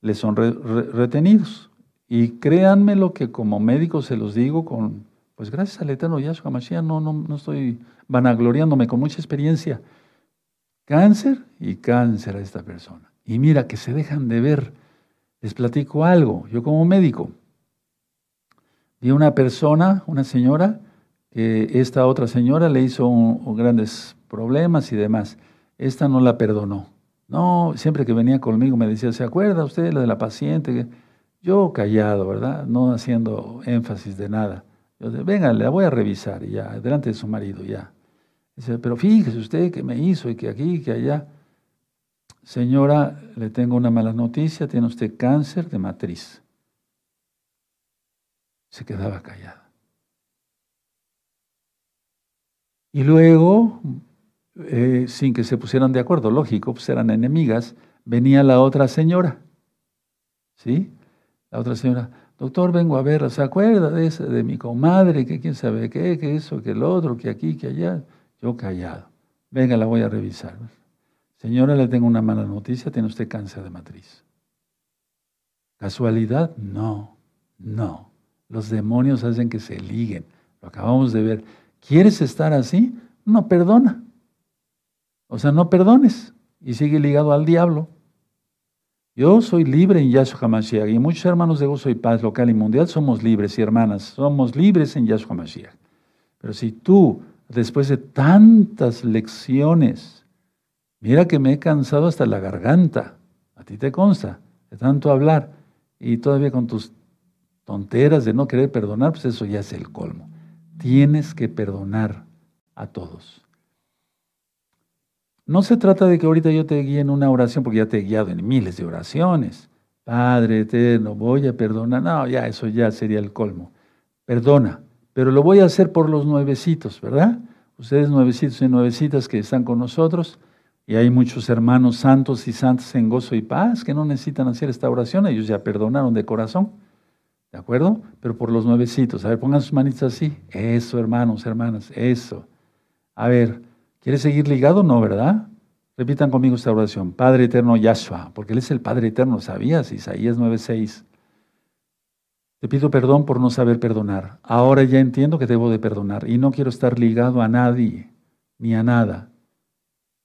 les son retenidos. Y créanme lo que como médico se los digo con pues gracias al eterno Yahshua Mashiach no, no, no estoy vanagloriándome con mucha experiencia. Cáncer y cáncer a esta persona. Y mira que se dejan de ver. Les platico algo. Yo como médico vi una persona, una señora, que esta otra señora le hizo grandes problemas y demás. Esta no la perdonó. No, siempre que venía conmigo me decía, ¿se acuerda usted la de la paciente? Yo callado, ¿verdad? No haciendo énfasis de nada. Yo dije, venga, la voy a revisar ya, delante de su marido ya. Dice, pero fíjese usted que me hizo y que aquí, que allá. Señora, le tengo una mala noticia, tiene usted cáncer de matriz. Se quedaba callada. Y luego, eh, sin que se pusieran de acuerdo, lógico, pues eran enemigas, venía la otra señora. ¿Sí? La otra señora, Doctor, vengo a ver, ¿se acuerda de, ese, de mi comadre? Que quién sabe qué, que eso, que el otro, que aquí, que allá. Yo callado. Venga, la voy a revisar. Señora, le tengo una mala noticia, tiene usted cáncer de matriz. ¿Casualidad? No, no. Los demonios hacen que se liguen. Lo acabamos de ver. ¿Quieres estar así? No perdona. O sea, no perdones y sigue ligado al diablo. Yo soy libre en Yahshua HaMashiach y muchos hermanos de Gozo y Paz local y mundial somos libres y hermanas, somos libres en Yahshua HaMashiach. Pero si tú, después de tantas lecciones, mira que me he cansado hasta la garganta, a ti te consta, de tanto hablar, y todavía con tus tonteras de no querer perdonar, pues eso ya es el colmo. Tienes que perdonar a todos. No se trata de que ahorita yo te guíe en una oración, porque ya te he guiado en miles de oraciones. Padre eterno, voy a perdonar. No, ya eso ya sería el colmo. Perdona, pero lo voy a hacer por los nuevecitos, ¿verdad? Ustedes nuevecitos y nuevecitas que están con nosotros, y hay muchos hermanos santos y santas en gozo y paz que no necesitan hacer esta oración, ellos ya perdonaron de corazón, ¿de acuerdo? Pero por los nuevecitos, a ver, pongan sus manitas así, eso hermanos, hermanas, eso. A ver, ¿quieres seguir ligado? No, ¿verdad? Repitan conmigo esta oración. Padre eterno Yahshua, porque Él es el Padre eterno, ¿sabías? Isaías 9:6. Te pido perdón por no saber perdonar. Ahora ya entiendo que debo de perdonar y no quiero estar ligado a nadie ni a nada,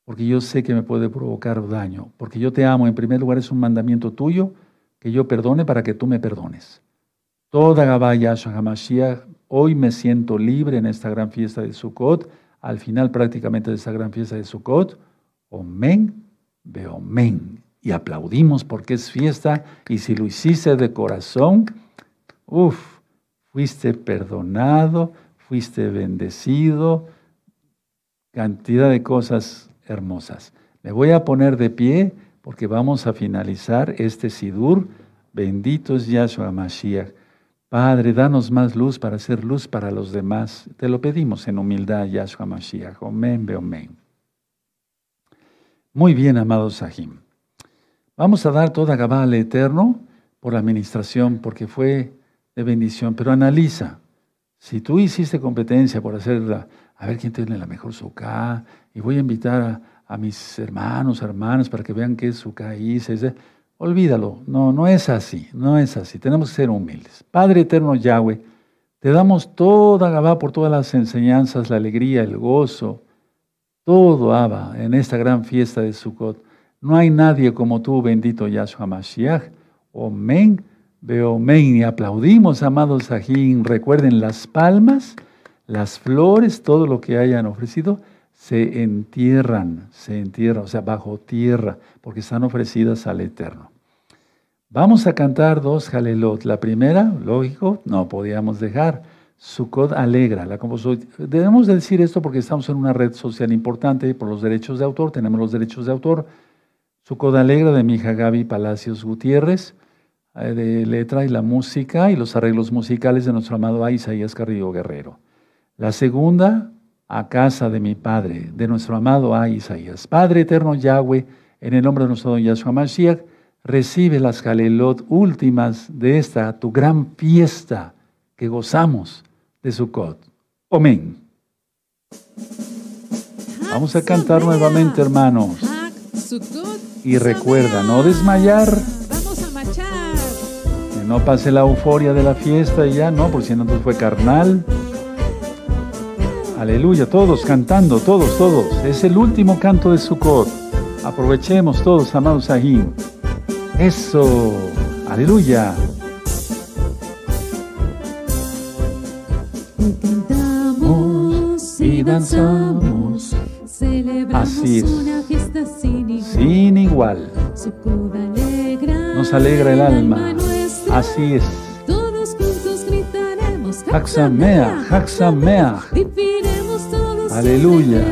porque yo sé que me puede provocar daño, porque yo te amo. En primer lugar es un mandamiento tuyo que yo perdone para que tú me perdones. Toda Gabá Yahshua HaMashiach, hoy me siento libre en esta gran fiesta de Sukkot, al final prácticamente de esta gran fiesta de Sukkot, Omen, men Y aplaudimos porque es fiesta y si lo hiciste de corazón, uff, fuiste perdonado, fuiste bendecido, cantidad de cosas hermosas. Me voy a poner de pie porque vamos a finalizar este Sidur. Bendito es Yahshua Mashiach. Padre, danos más luz para hacer luz para los demás. Te lo pedimos en humildad, Yahshua Mashiach. Omen, omen. Muy bien, amado Sahim. Vamos a dar toda Gabá al Eterno por la administración, porque fue de bendición. Pero analiza, si tú hiciste competencia por hacerla, a ver quién tiene la mejor suká, y voy a invitar a, mis hermanos, hermanas, para que vean qué suká hice, olvídalo. No, no es así, no es así. Tenemos que ser humildes. Padre Eterno Yahweh, te damos toda Gabá por todas las enseñanzas, la alegría, el gozo, todo, Abba, en esta gran fiesta de Sukkot. No hay nadie como tú, bendito Yahshua Mashiach. Omen, men Y aplaudimos, amados Sajín. Recuerden, las palmas, las flores, todo lo que hayan ofrecido, se entierran, se entierran, o sea, bajo tierra, porque están ofrecidas al Eterno. Vamos a cantar dos Jalelot. La primera, lógico, no podíamos dejar. Sukkot alegra. La Debemos decir esto porque estamos en una red social importante por los derechos de autor, tenemos los derechos de autor. Sukkot alegra de mi hija Gaby Palacios Gutiérrez, eh, de letra y la música y los arreglos musicales de nuestro amado Isaías Carrillo Guerrero. La segunda, a casa de mi Padre, de nuestro amado Isaías. Padre eterno Yahweh, en el nombre de nuestro don Yahshua Mashiach, recibe las Jalelot últimas de esta, tu gran fiesta que gozamos de Sukkot. Amén. Vamos a cantar nuevamente, hermanos. Y recuerda, no desmayar. Vamos a marchar. Que no pase la euforia de la fiesta y ya, no, por si no fue carnal. Aleluya, todos cantando, todos, todos. Es el último canto de Sukkot. Aprovechemos todos, amados Sahim. Eso, aleluya. danzamos. Así es. Sin igual. Nos alegra el alma. Así es. Todos juntos gritaremos. Haxamea, Haxamea. Aleluya.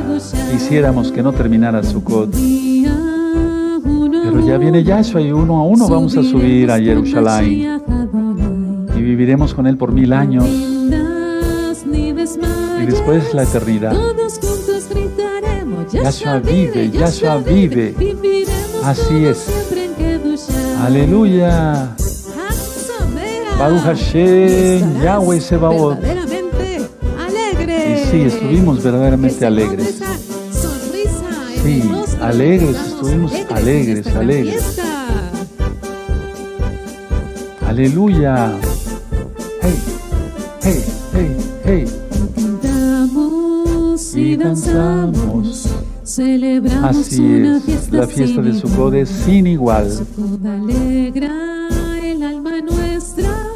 Quisiéramos que no terminara Sukkot. Pero ya viene Yahshua y uno a uno vamos a subir a Jerusalén. Y viviremos con Él por mil años y después la eternidad. Yahshua vive, Yahshua vive. Así es. Aleluya. Baruch Hashem, Yahweh Sebaot. Y sí, estuvimos verdaderamente alegres. Sí, alegres, estuvimos alegres, alegres. Aleluya. Hey, hey, hey, hey y danzamos. Celebramos Así una es, fiesta la fiesta de Sukkot es sin igual. Alegra el alma nuestra.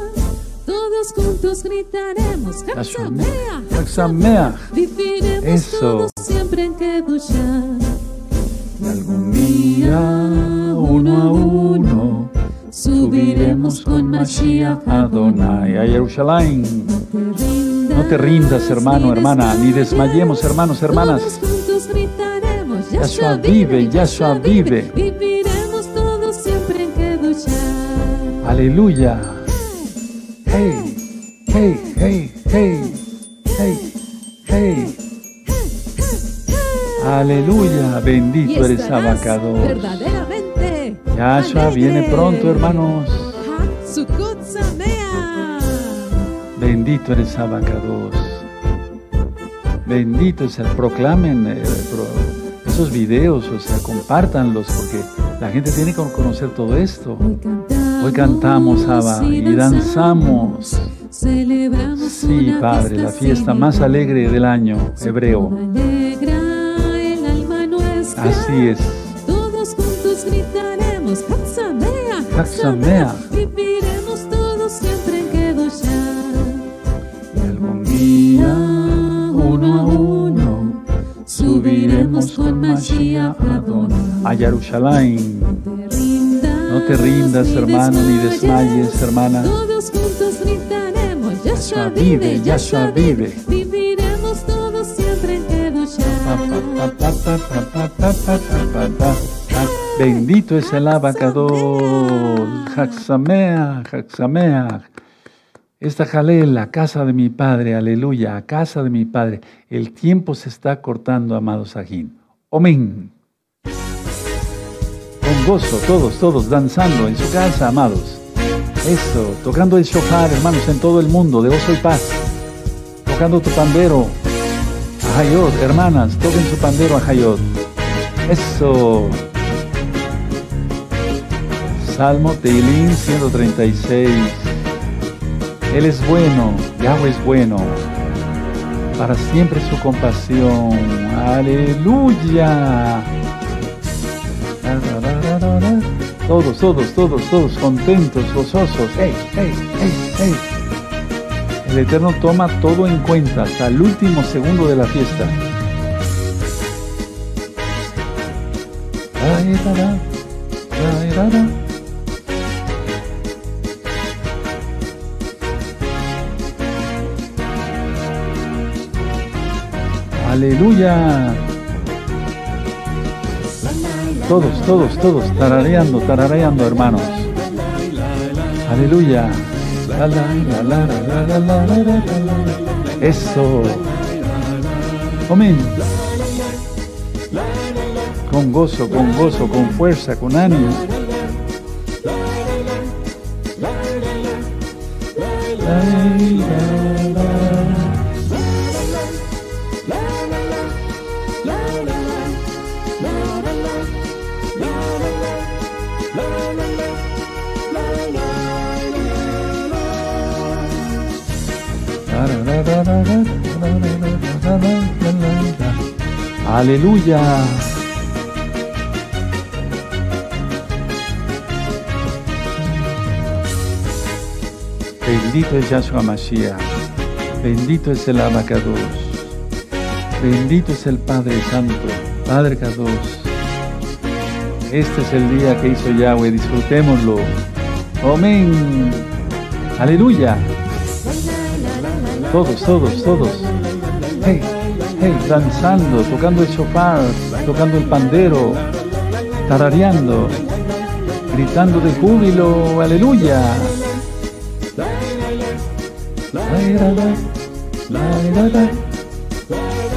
Todos juntos gritaremos. Haxamea, Haxamea. Viviremos todos siempre en Kedushá. Y algún día, uno a uno, subiremos con Mashiach Adonai a Jerusalén. No te rindas, hermano, hermana, ni desmayemos, hermanos, hermanas. Todos juntos gritaremos. Yahshua vive, Yahshua vive. Viviremos todos siempre en Kedushá. Aleluya. Hey, hey, hey, hey. hey, hey. Aleluya, bendito eres Abacados. Verdaderamente. Yahshua viene pronto, hermanos. Bendito eres Abacados. Bendito es el proclamen eh, esos videos, o sea, compártanlos porque la gente tiene que conocer todo esto. Hoy cantamos, Abba, y danzamos. Sí, Padre, la fiesta más alegre del año hebreo. Así es. Todos juntos gritaremos, Haxamea, Haxamea. Viviremos todos siempre en Kedoshá. Y algún día, uno a uno, subiremos con Mashiach a Jerusalén. No te rindas, hermano, ni desmayes, hermana. Todos juntos gritaremos, Yahshua vive, Yahshua vive. Bendito es el abacador. Haxamea, Haxamea. Esta jalé la casa de mi padre, aleluya, casa de mi padre. El tiempo se está cortando, amados ajín. Amén. Con gozo, todos, todos danzando en su casa, amados. Eso, tocando el shofar, hermanos, en todo el mundo, de oso y paz. Tocando tu pandero. Ajayot, hermanas, toquen su pandero a Hayot. Eso. Salmo Teilín 136. Él es bueno, Yahweh es bueno. Para siempre su compasión. Aleluya. Todos, todos, todos, todos contentos, gozosos. ¡Ey, ey, ey, ey! El Eterno toma todo en cuenta hasta el último segundo de la fiesta. Da, da. Aleluya. Todos, todos, todos, tarareando, tarareando, hermanos. Aleluya. Eso. Amén. Con gozo, con gozo, con fuerza, con ánimo. Aleluya. Bendito es Yahshua Mashiach. Bendito es el Abacados. Bendito es el Padre Santo, Padre Kadosh. Este es el día que hizo Yahweh, disfrutémoslo. Amén. Aleluya. Todos, todos, todos. Hey, hey, danzando, tocando el shofar, tocando el pandero, tarareando, gritando de júbilo, aleluya.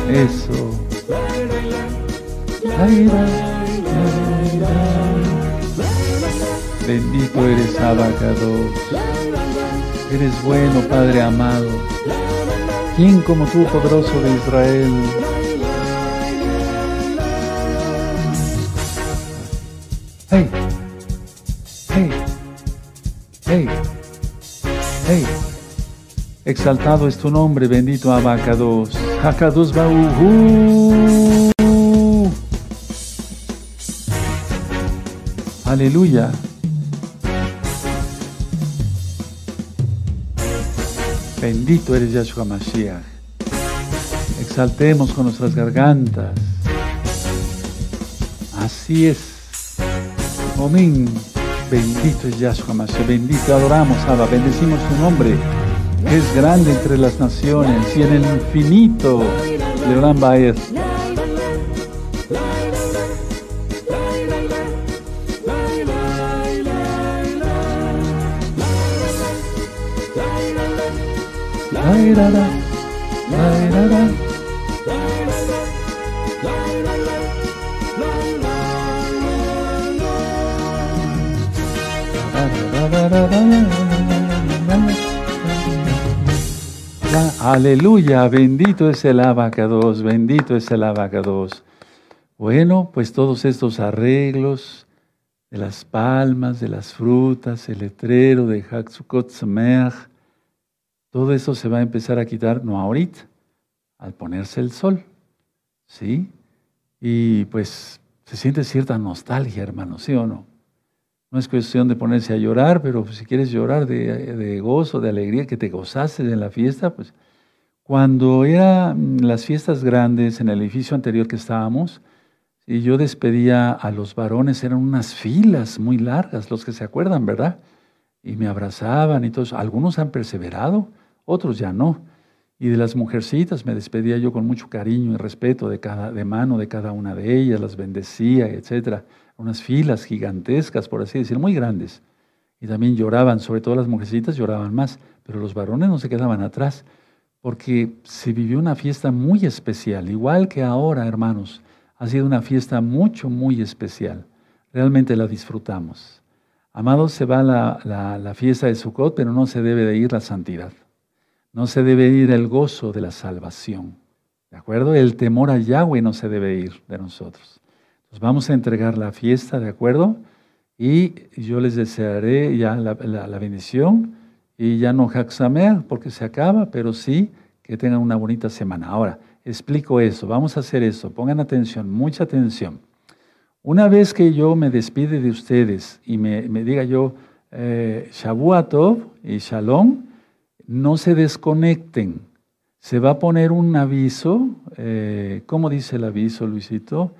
Eso. Bendito eres, Abacados. Eres bueno, Padre amado. ¿Quién como tú, poderoso de Israel? Hey, hey, hey, hey. Exaltado es tu nombre, bendito Abacados. Hakados Bauhu. Aleluya. Bendito eres Yahshua Mashiach. Exaltemos con nuestras gargantas. Así es. Amén. Bendito es Yahshua Mashiach. Bendito, adoramos, Abba. Bendecimos tu nombre. Es grande entre las naciones y en el infinito. Leolam Baer. Aleluya, bendito es el abacados, bendito es el abacados. Bueno, pues todos estos arreglos de las palmas, de las frutas, el letrero de Haksukot Sameach, todo eso se va a empezar a quitar, no ahorita, al ponerse el sol. ¿Sí? Y pues se siente cierta nostalgia, hermano, ¿sí o no? No es cuestión de ponerse a llorar, pero si quieres llorar de, gozo, de alegría, que te gozases en la fiesta, pues cuando eran las fiestas grandes en el edificio anterior que estábamos, y yo despedía a los varones, eran unas filas muy largas, los que se acuerdan, ¿verdad? Y me abrazaban y todos. Algunos han perseverado, otros ya no. Y de las mujercitas me despedía yo con mucho cariño y respeto de, cada, de mano de cada una de ellas, las bendecía, etc. Unas filas gigantescas, por así decir, muy grandes. Y también lloraban, sobre todo las mujercitas lloraban más, pero los varones no se quedaban atrás porque se vivió una fiesta muy especial, igual que ahora, hermanos. Ha sido una fiesta mucho, muy especial. Realmente la disfrutamos. Amados, se va la, la, fiesta de Sukkot, pero no se debe de ir la santidad. No se debe ir el gozo de la salvación. ¿De acuerdo? El temor a Yahweh no se debe ir de nosotros. Entonces vamos a entregar la fiesta, ¿de acuerdo? Y yo les desearé ya la, la bendición y ya no Haxamer porque se acaba, pero sí que tengan una bonita semana. Ahora, explico eso, vamos a hacer eso, pongan atención, mucha atención. Una vez que yo me despide de ustedes y me, diga yo eh, Shabuatov y Shalom, no se desconecten. Se va a poner un aviso, eh, ¿cómo dice el aviso, Luisito?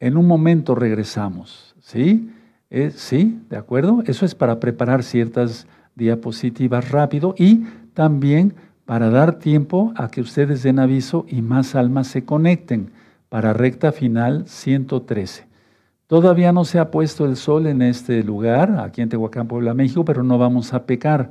En un momento regresamos, ¿sí? Eh, ¿Sí? ¿De acuerdo? Eso es para preparar ciertas diapositivas rápido y también para dar tiempo a que ustedes den aviso y más almas se conecten para recta final 113. Todavía no se ha puesto el sol en este lugar, aquí en Tehuacán, Puebla, México, pero no vamos a pecar,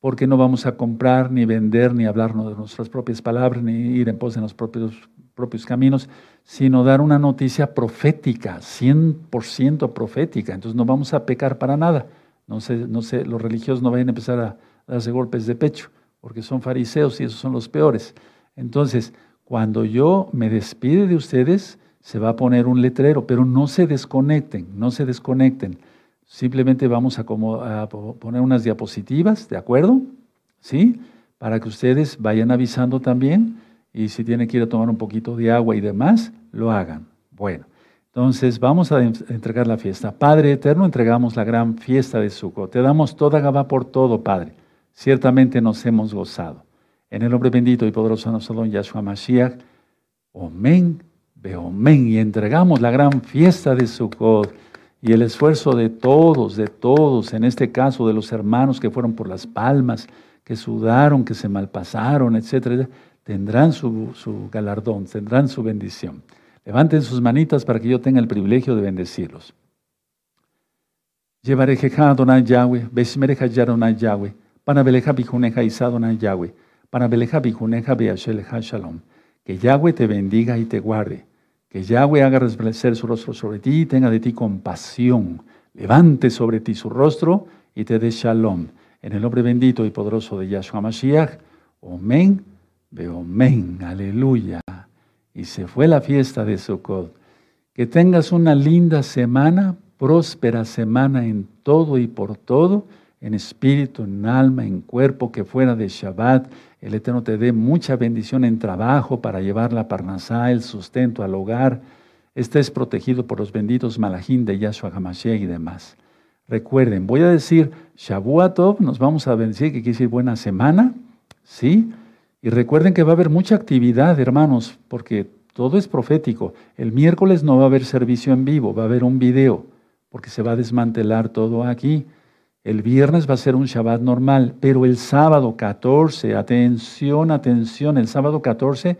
porque no vamos a comprar, ni vender, ni hablarnos de nuestras propias palabras, ni ir en pos de los propios, caminos, sino dar una noticia profética, 100% profética. Entonces no vamos a pecar para nada. No sé, no sé, los religiosos no vayan a empezar a darse golpes de pecho, porque son fariseos y esos son los peores. Entonces, cuando yo me despide de ustedes, se va a poner un letrero, pero no se desconecten, no se desconecten. Simplemente vamos a, poner unas diapositivas, ¿de acuerdo? ¿Sí? Para que ustedes vayan avisando también y si tienen que ir a tomar un poquito de agua y demás, lo hagan. Bueno. Entonces vamos a entregar la fiesta. Padre eterno, entregamos la gran fiesta de Sukkot. Te damos toda Gabá por todo, Padre. Ciertamente nos hemos gozado. En el nombre bendito y poderoso de nuestro don Yahshua Mashiach. Omen, omen. Y entregamos la gran fiesta de Sukkot y el esfuerzo de todos, de todos, en este caso de los hermanos que fueron por las palmas, que sudaron, que se malpasaron, etcétera, tendrán su, galardón, tendrán su bendición. Levanten sus manitas para que yo tenga el privilegio de bendecirlos. Llevaré jeja Adonai Yahweh, besmereja Yaronai Yahweh, panabeleja bijuneja Yahweh, panabeleja bijuneja Shalom. Que Yahweh te bendiga y te guarde. Que Yahweh haga resplandecer su rostro sobre ti y tenga de ti compasión. Levante sobre ti su rostro y te dé Shalom. En el nombre bendito y poderoso de Yahshua Mashiach. Amén. Amén. Aleluya y se fue la fiesta de Sukkot. Que tengas una linda semana, próspera semana en todo y por todo, en espíritu, en alma, en cuerpo, que fuera de Shabbat. El Eterno te dé mucha bendición en trabajo para llevar la parnasá, el sustento al hogar. Estés protegido por los benditos malajín de Yahshua Hamashiach y demás. Recuerden, voy a decir Shabuatov, nos vamos a bendecir, que quiere decir buena semana, ¿sí? Y recuerden que va a haber mucha actividad, hermanos, porque todo es profético. El miércoles no va a haber servicio en vivo, va a haber un video, porque se va a desmantelar todo aquí. El viernes va a ser un Shabbat normal, pero el sábado 14, atención, atención, el sábado 14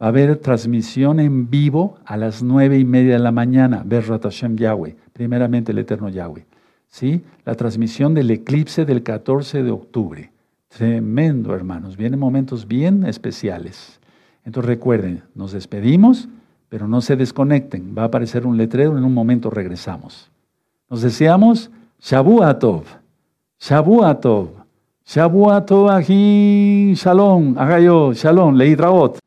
va a haber transmisión en vivo a las nueve y media de la mañana, Berrat Hashem Yahweh, primeramente el Eterno Yahweh. ¿Sí? La transmisión del eclipse del 14 de octubre. Tremendo, hermanos. Vienen momentos bien especiales. Entonces recuerden, nos despedimos, pero no se desconecten. Va a aparecer un letrero, en un momento regresamos. Nos deseamos Shabuatov, Shabuatov, Shabuatov aquí, Shalom, Agayo, Shalom, Leidraot.